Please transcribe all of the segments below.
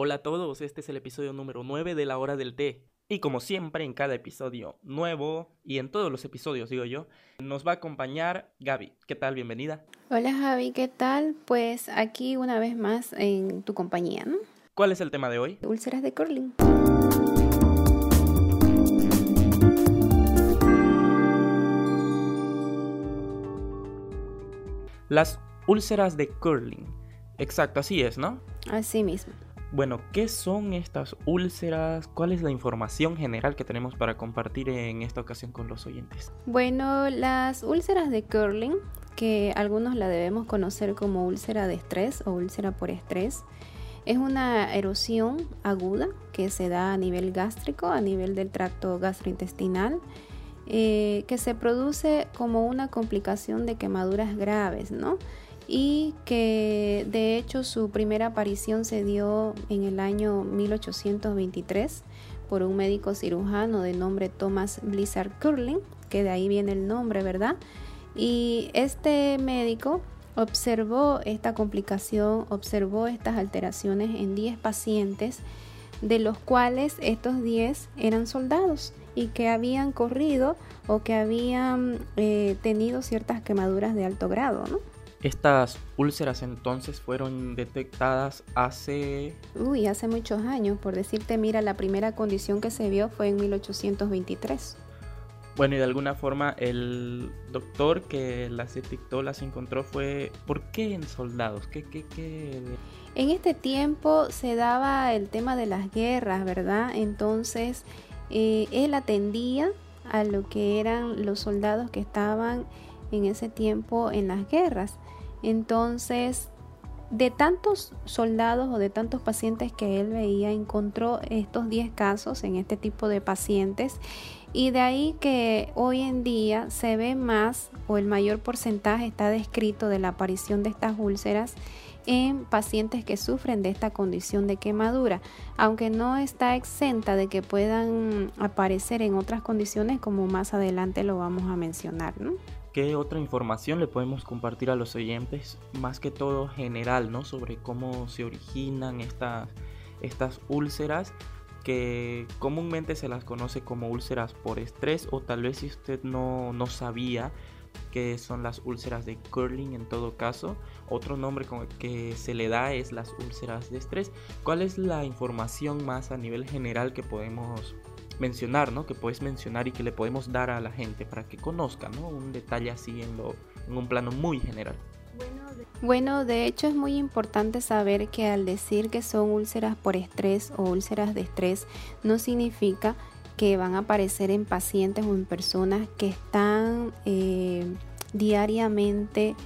Hola a todos, este es el episodio número 9 de la hora del té. Y como siempre, en cada episodio nuevo, y en todos los episodios, digo yo, nos va a acompañar Gaby. ¿Qué tal? Bienvenida. Hola Javi, ¿qué tal? Pues aquí una vez más en tu compañía, ¿no? ¿Cuál es el tema de hoy? Úlceras de curling. Las úlceras de curling. Exacto, así es, ¿no? Así mismo. Bueno, ¿qué son estas úlceras? ¿Cuál es la información general que tenemos para compartir en esta ocasión con los oyentes? Bueno, las úlceras de curling, que algunos la debemos conocer como úlcera de estrés o úlcera por estrés, es una erosión aguda que se da a nivel gástrico, a nivel del tracto gastrointestinal, eh, que se produce como una complicación de quemaduras graves, ¿no? Y que de hecho su primera aparición se dio en el año 1823 por un médico cirujano de nombre Thomas Blizzard Curling, que de ahí viene el nombre, ¿verdad? Y este médico observó esta complicación, observó estas alteraciones en 10 pacientes, de los cuales estos 10 eran soldados y que habían corrido o que habían eh, tenido ciertas quemaduras de alto grado, ¿no? Estas úlceras entonces fueron detectadas hace... Uy, hace muchos años. Por decirte, mira, la primera condición que se vio fue en 1823. Bueno, y de alguna forma el doctor que las detectó, las encontró fue... ¿Por qué en soldados? ¿Qué, qué, qué? En este tiempo se daba el tema de las guerras, ¿verdad? Entonces, eh, él atendía a lo que eran los soldados que estaban en ese tiempo en las guerras. Entonces, de tantos soldados o de tantos pacientes que él veía, encontró estos 10 casos en este tipo de pacientes y de ahí que hoy en día se ve más o el mayor porcentaje está descrito de la aparición de estas úlceras en pacientes que sufren de esta condición de quemadura, aunque no está exenta de que puedan aparecer en otras condiciones como más adelante lo vamos a mencionar. ¿no? ¿Qué otra información le podemos compartir a los oyentes? Más que todo general, ¿no? Sobre cómo se originan estas, estas úlceras que comúnmente se las conoce como úlceras por estrés o tal vez si usted no, no sabía que son las úlceras de curling en todo caso. Otro nombre que se le da es las úlceras de estrés. ¿Cuál es la información más a nivel general que podemos mencionar, ¿no? Que puedes mencionar y que le podemos dar a la gente para que conozca, ¿no? Un detalle así en, lo, en un plano muy general. Bueno, de hecho es muy importante saber que al decir que son úlceras por estrés o úlceras de estrés, no significa que van a aparecer en pacientes o en personas que están eh, diariamente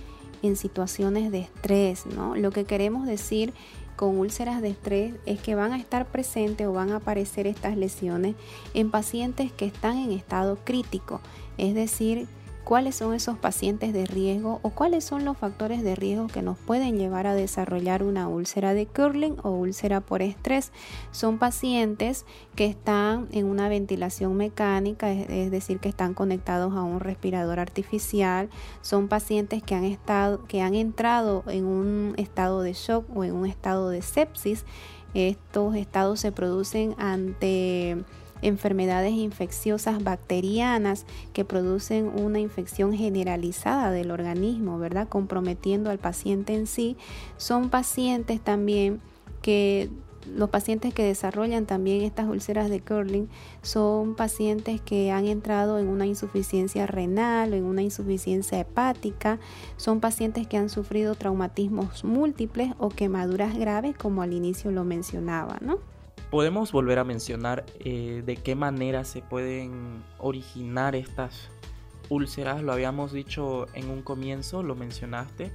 en situaciones de estrés, ¿no? Lo que queremos decir con úlceras de estrés es que van a estar presentes o van a aparecer estas lesiones en pacientes que están en estado crítico, es decir, cuáles son esos pacientes de riesgo o cuáles son los factores de riesgo que nos pueden llevar a desarrollar una úlcera de curling o úlcera por estrés. Son pacientes que están en una ventilación mecánica, es decir, que están conectados a un respirador artificial. Son pacientes que han estado que han entrado en un estado de shock o en un estado de sepsis. Estos estados se producen ante enfermedades infecciosas bacterianas que producen una infección generalizada del organismo, ¿verdad? Comprometiendo al paciente en sí. Son pacientes también que los pacientes que desarrollan también estas úlceras de curling son pacientes que han entrado en una insuficiencia renal o en una insuficiencia hepática, son pacientes que han sufrido traumatismos múltiples o quemaduras graves como al inicio lo mencionaba, ¿no? Podemos volver a mencionar eh, de qué manera se pueden originar estas úlceras. Lo habíamos dicho en un comienzo, lo mencionaste,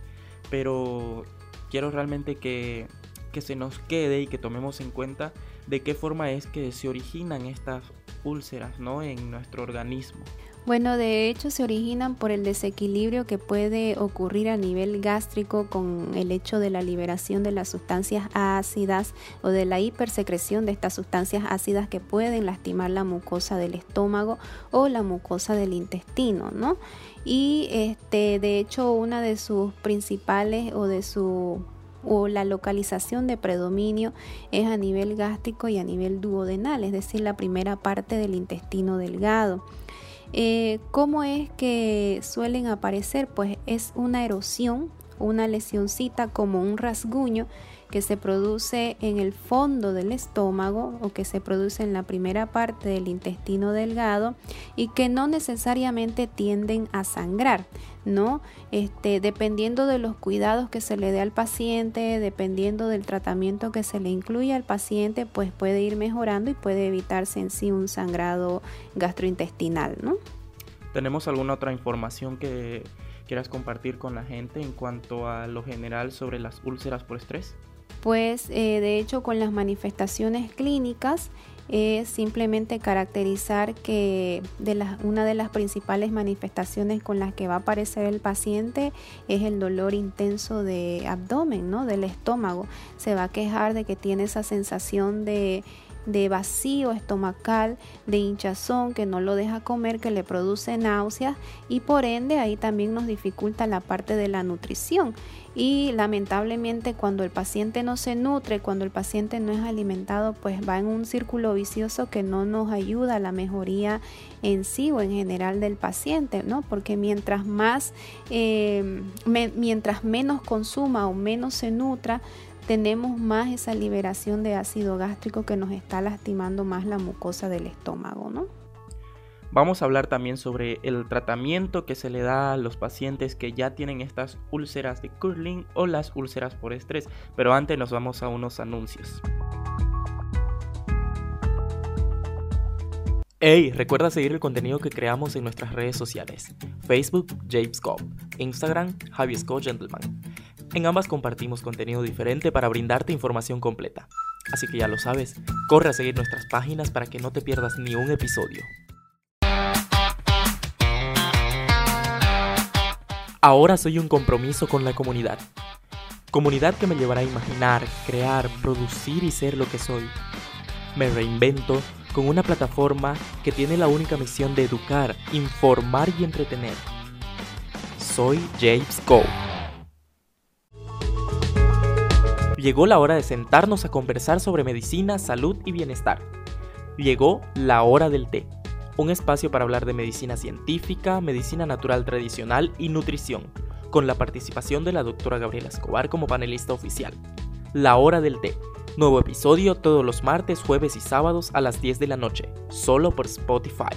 pero quiero realmente que, que se nos quede y que tomemos en cuenta de qué forma es que se originan estas úlceras ¿no? en nuestro organismo. Bueno, de hecho se originan por el desequilibrio que puede ocurrir a nivel gástrico con el hecho de la liberación de las sustancias ácidas o de la hipersecreción de estas sustancias ácidas que pueden lastimar la mucosa del estómago o la mucosa del intestino, ¿no? Y este, de hecho, una de sus principales o de su o la localización de predominio es a nivel gástrico y a nivel duodenal, es decir, la primera parte del intestino delgado. Eh, ¿Cómo es que suelen aparecer? Pues es una erosión, una lesioncita como un rasguño que se produce en el fondo del estómago o que se produce en la primera parte del intestino delgado y que no necesariamente tienden a sangrar, ¿no? Este, dependiendo de los cuidados que se le dé al paciente, dependiendo del tratamiento que se le incluya al paciente, pues puede ir mejorando y puede evitarse en sí un sangrado gastrointestinal, ¿no? ¿Tenemos alguna otra información que quieras compartir con la gente en cuanto a lo general sobre las úlceras por estrés? Pues eh, de hecho con las manifestaciones clínicas es simplemente caracterizar que de una de las principales manifestaciones con las que va a aparecer el paciente es el dolor intenso de abdomen, ¿no? del estómago. Se va a quejar de que tiene esa sensación de de vacío estomacal, de hinchazón que no lo deja comer, que le produce náuseas y por ende ahí también nos dificulta la parte de la nutrición. Y lamentablemente cuando el paciente no se nutre, cuando el paciente no es alimentado, pues va en un círculo vicioso que no nos ayuda a la mejoría en sí o en general del paciente, ¿no? Porque mientras más, eh, mientras menos consuma o menos se nutra, tenemos más esa liberación de ácido gástrico que nos está lastimando más la mucosa del estómago, ¿no? Vamos a hablar también sobre el tratamiento que se le da a los pacientes que ya tienen estas úlceras de curling o las úlceras por estrés, pero antes nos vamos a unos anuncios. Hey, recuerda seguir el contenido que creamos en nuestras redes sociales: Facebook, James Instagram, Javier. En ambas compartimos contenido diferente para brindarte información completa. Así que ya lo sabes, corre a seguir nuestras páginas para que no te pierdas ni un episodio. Ahora soy un compromiso con la comunidad. Comunidad que me llevará a imaginar, crear, producir y ser lo que soy. Me reinvento con una plataforma que tiene la única misión de educar, informar y entretener. Soy James Cole Llegó la hora de sentarnos a conversar sobre medicina, salud y bienestar. Llegó la hora del té, un espacio para hablar de medicina científica, medicina natural tradicional y nutrición, con la participación de la doctora Gabriela Escobar como panelista oficial. La hora del té, nuevo episodio todos los martes, jueves y sábados a las 10 de la noche, solo por Spotify.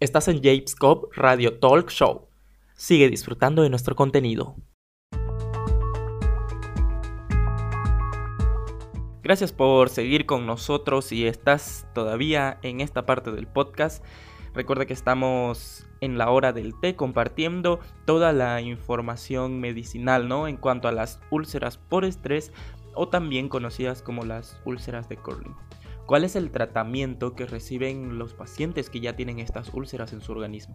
Estás en James Cobb Radio Talk Show. Sigue disfrutando de nuestro contenido. Gracias por seguir con nosotros si estás todavía en esta parte del podcast. Recuerda que estamos en la hora del té compartiendo toda la información medicinal, ¿no? En cuanto a las úlceras por estrés o también conocidas como las úlceras de Curling. ¿Cuál es el tratamiento que reciben los pacientes que ya tienen estas úlceras en su organismo?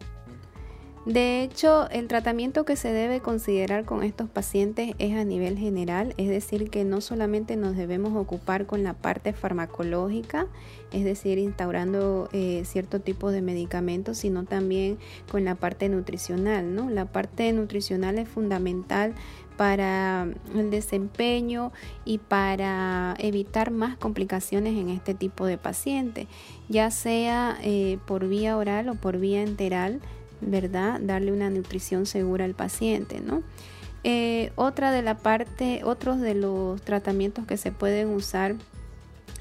De hecho, el tratamiento que se debe considerar con estos pacientes es a nivel general, es decir, que no solamente nos debemos ocupar con la parte farmacológica, es decir, instaurando eh, cierto tipo de medicamentos, sino también con la parte nutricional, ¿no? La parte nutricional es fundamental para el desempeño y para evitar más complicaciones en este tipo de pacientes, ya sea eh, por vía oral o por vía enteral ¿verdad? Darle una nutrición segura al paciente, ¿no? Eh, otra de la parte, otros de los tratamientos que se pueden usar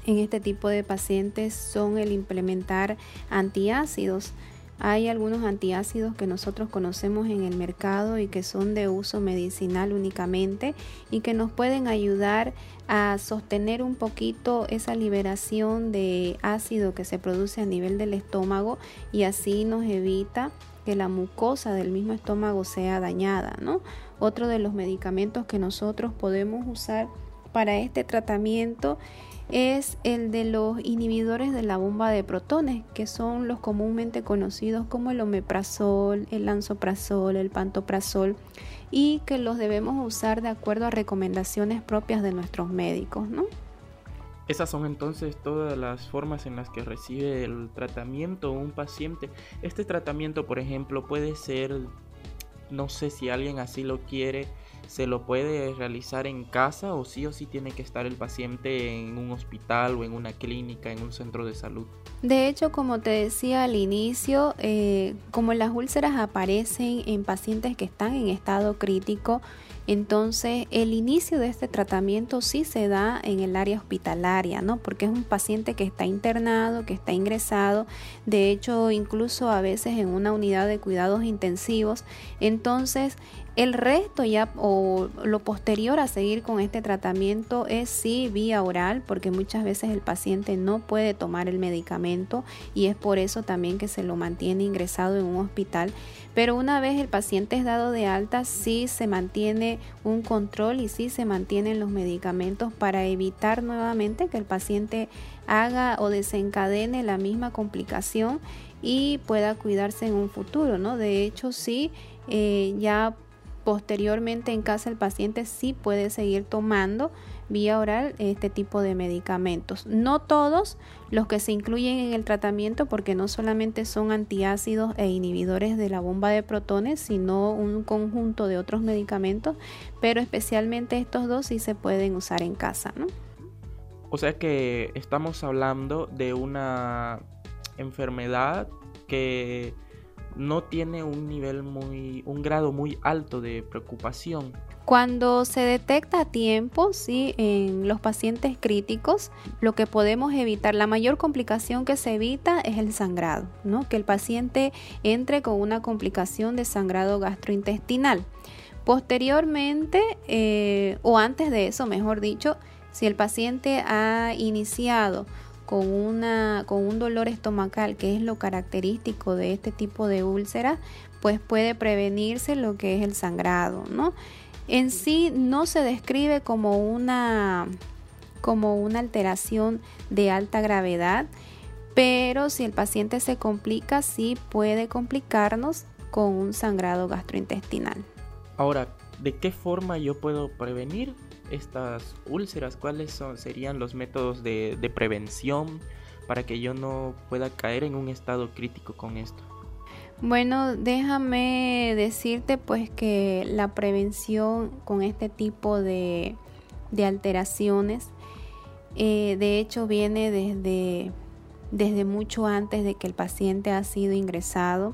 en este tipo de pacientes son el implementar antiácidos. Hay algunos antiácidos que nosotros conocemos en el mercado y que son de uso medicinal únicamente y que nos pueden ayudar a sostener un poquito esa liberación de ácido que se produce a nivel del estómago y así nos evita que la mucosa del mismo estómago sea dañada, ¿no? Otro de los medicamentos que nosotros podemos usar para este tratamiento es el de los inhibidores de la bomba de protones, que son los comúnmente conocidos como el omeprazol, el lansoprazol, el pantoprazol, y que los debemos usar de acuerdo a recomendaciones propias de nuestros médicos, ¿no? Esas son entonces todas las formas en las que recibe el tratamiento un paciente. Este tratamiento, por ejemplo, puede ser, no sé si alguien así lo quiere, se lo puede realizar en casa o sí o sí tiene que estar el paciente en un hospital o en una clínica, en un centro de salud. De hecho, como te decía al inicio, eh, como las úlceras aparecen en pacientes que están en estado crítico, entonces, el inicio de este tratamiento sí se da en el área hospitalaria, ¿no? Porque es un paciente que está internado, que está ingresado, de hecho, incluso a veces en una unidad de cuidados intensivos. Entonces, el resto ya o lo posterior a seguir con este tratamiento es sí vía oral, porque muchas veces el paciente no puede tomar el medicamento y es por eso también que se lo mantiene ingresado en un hospital. Pero una vez el paciente es dado de alta, sí se mantiene un control y sí se mantienen los medicamentos para evitar nuevamente que el paciente haga o desencadene la misma complicación y pueda cuidarse en un futuro, ¿no? De hecho, sí, eh, ya Posteriormente en casa el paciente sí puede seguir tomando vía oral este tipo de medicamentos. No todos los que se incluyen en el tratamiento porque no solamente son antiácidos e inhibidores de la bomba de protones, sino un conjunto de otros medicamentos, pero especialmente estos dos sí se pueden usar en casa. ¿no? O sea que estamos hablando de una enfermedad que no tiene un nivel muy, un grado muy alto de preocupación. Cuando se detecta a tiempo, sí, en los pacientes críticos, lo que podemos evitar, la mayor complicación que se evita es el sangrado, ¿no? Que el paciente entre con una complicación de sangrado gastrointestinal. Posteriormente, eh, o antes de eso, mejor dicho, si el paciente ha iniciado con, una, con un dolor estomacal, que es lo característico de este tipo de úlceras, pues puede prevenirse lo que es el sangrado, ¿no? En sí no se describe como una, como una alteración de alta gravedad, pero si el paciente se complica, sí puede complicarnos con un sangrado gastrointestinal. Ahora, ¿de qué forma yo puedo prevenir estas úlceras? ¿Cuáles son, serían los métodos de, prevención para que yo no pueda caer en un estado crítico con esto? Bueno, déjame decirte pues que la prevención con este tipo de, de alteraciones, eh, de hecho viene desde, desde mucho antes de que el paciente ha sido ingresado.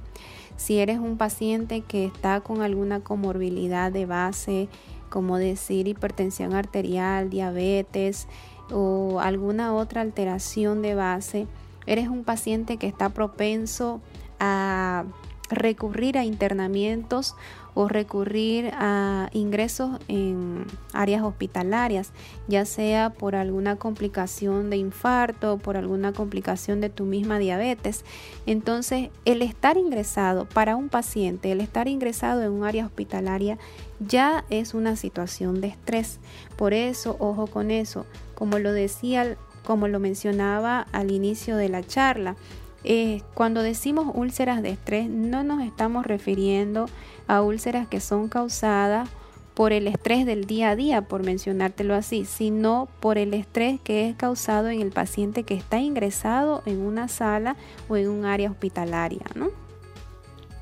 Si eres un paciente que está con alguna comorbilidad de base, como decir hipertensión arterial, diabetes o alguna otra alteración de base, eres un paciente que está propenso a recurrir a internamientos o recurrir a ingresos en áreas hospitalarias, ya sea por alguna complicación de infarto, por alguna complicación de tu misma diabetes. Entonces, el estar ingresado para un paciente, el estar ingresado en un área hospitalaria ya es una situación de estrés. Por eso, ojo con eso, como lo decía, como lo mencionaba al inicio de la charla, eh, cuando decimos úlceras de estrés, no nos estamos refiriendo a úlceras que son causadas por el estrés del día a día, por mencionártelo así, sino por el estrés que es causado en el paciente que está ingresado en una sala o en un área hospitalaria, ¿no?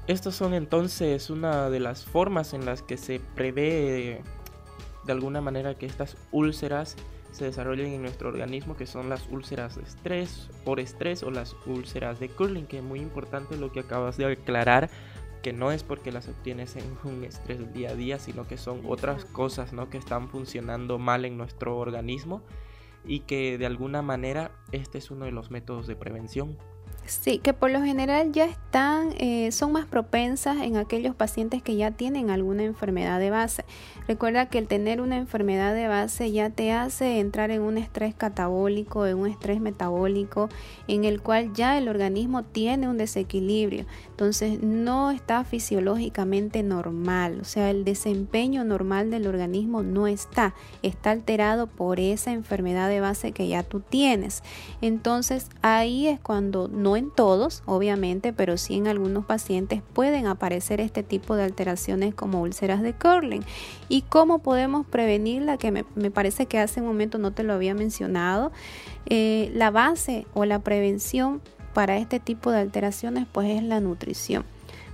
Estas son entonces una de las formas en las que se prevé de alguna manera que estas úlceras se desarrollen en nuestro organismo, que son las úlceras de estrés, por estrés o las úlceras de curling, que es muy importante lo que acabas de aclarar, que no es porque las obtienes en un estrés del día a día, sino que son otras cosas ¿no? que están funcionando mal en nuestro organismo y que de alguna manera este es uno de los métodos de prevención. Sí, que por lo general ya están, eh, son más propensas en aquellos pacientes que ya tienen alguna enfermedad de base. Recuerda que el tener una enfermedad de base ya te hace entrar en un estrés catabólico, en un estrés metabólico, en el cual ya el organismo tiene un desequilibrio. Entonces no está fisiológicamente normal, o sea, el desempeño normal del organismo no está, está alterado por esa enfermedad de base que ya tú tienes. Entonces ahí es cuando no en todos, obviamente, pero sí en algunos pacientes pueden aparecer este tipo de alteraciones como úlceras de Curling. ¿Y cómo podemos prevenirla? Que me, parece que hace un momento no te lo había mencionado. Eh, la base o la prevención para este tipo de alteraciones pues es la nutrición.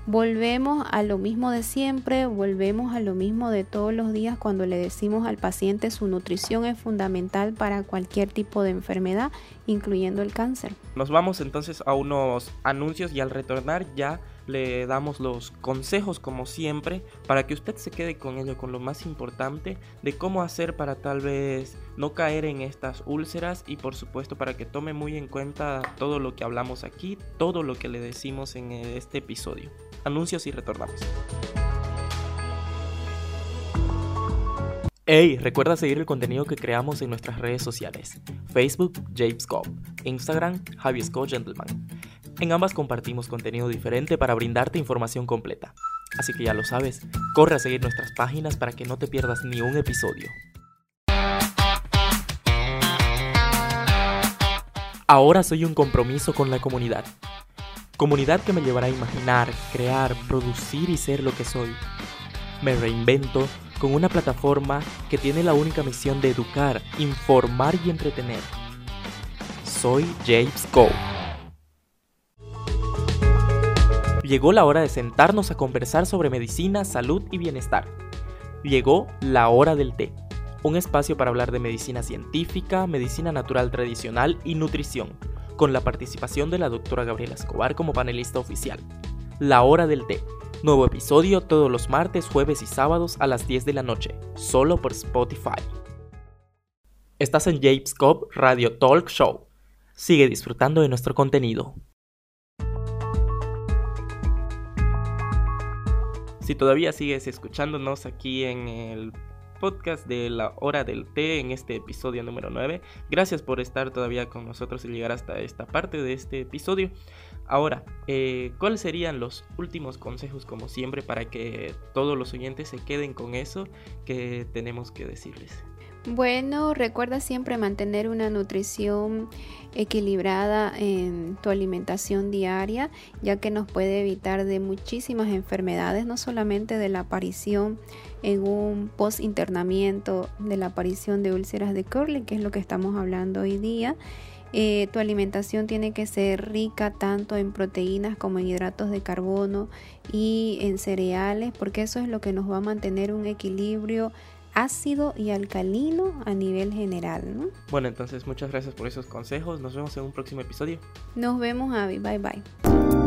Volvemos a lo mismo de siempre, volvemos a lo mismo de todos los días cuando le decimos al paciente su nutrición es fundamental para cualquier tipo de enfermedad, incluyendo el cáncer. Nos vamos entonces a unos anuncios y al retornar ya le damos los consejos como siempre para que usted se quede con ello, con lo más importante de cómo hacer para tal vez no caer en estas úlceras y por supuesto para que tome muy en cuenta todo lo que hablamos aquí, todo lo que le decimos en este episodio. Anuncios y retornamos. Hey, recuerda seguir el contenido que creamos en nuestras redes sociales. Facebook, James Instagram, Javi Scott Gentleman. En ambas compartimos contenido diferente para brindarte información completa. Así que ya lo sabes, corre a seguir nuestras páginas para que no te pierdas ni un episodio. Ahora soy un compromiso con la comunidad. Comunidad que me llevará a imaginar, crear, producir y ser lo que soy. Me reinvento con una plataforma que tiene la única misión de educar, informar y entretener. Soy James Cole. Llegó la hora de sentarnos a conversar sobre medicina, salud y bienestar. Llegó la hora del té, un espacio para hablar de medicina científica, medicina natural tradicional y nutrición, con la participación de la doctora Gabriela Escobar como panelista oficial. La hora del té, nuevo episodio todos los martes, jueves y sábados a las 10 de la noche, solo por Spotify. Estás en James Cobb Radio Talk Show. Sigue disfrutando de nuestro contenido. Si todavía sigues escuchándonos aquí en el podcast de la hora del té en este episodio número 9. Gracias por estar todavía con nosotros y llegar hasta esta parte de este episodio. Ahora, eh, ¿cuáles serían los últimos consejos como siempre para que todos los oyentes se queden con eso que tenemos que decirles? Bueno, recuerda siempre mantener una nutrición equilibrada en tu alimentación diaria, ya que nos puede evitar de muchísimas enfermedades, no solamente de la aparición en un post-internamiento, de la aparición de úlceras de Curly, que es lo que estamos hablando hoy día. Eh, tu alimentación tiene que ser rica tanto en proteínas como en hidratos de carbono y en cereales, porque eso es lo que nos va a mantener un equilibrio ácido y alcalino a nivel general. ¿no? Bueno, entonces muchas gracias por esos consejos. Nos vemos en un próximo episodio. Nos vemos, Avi. Bye bye.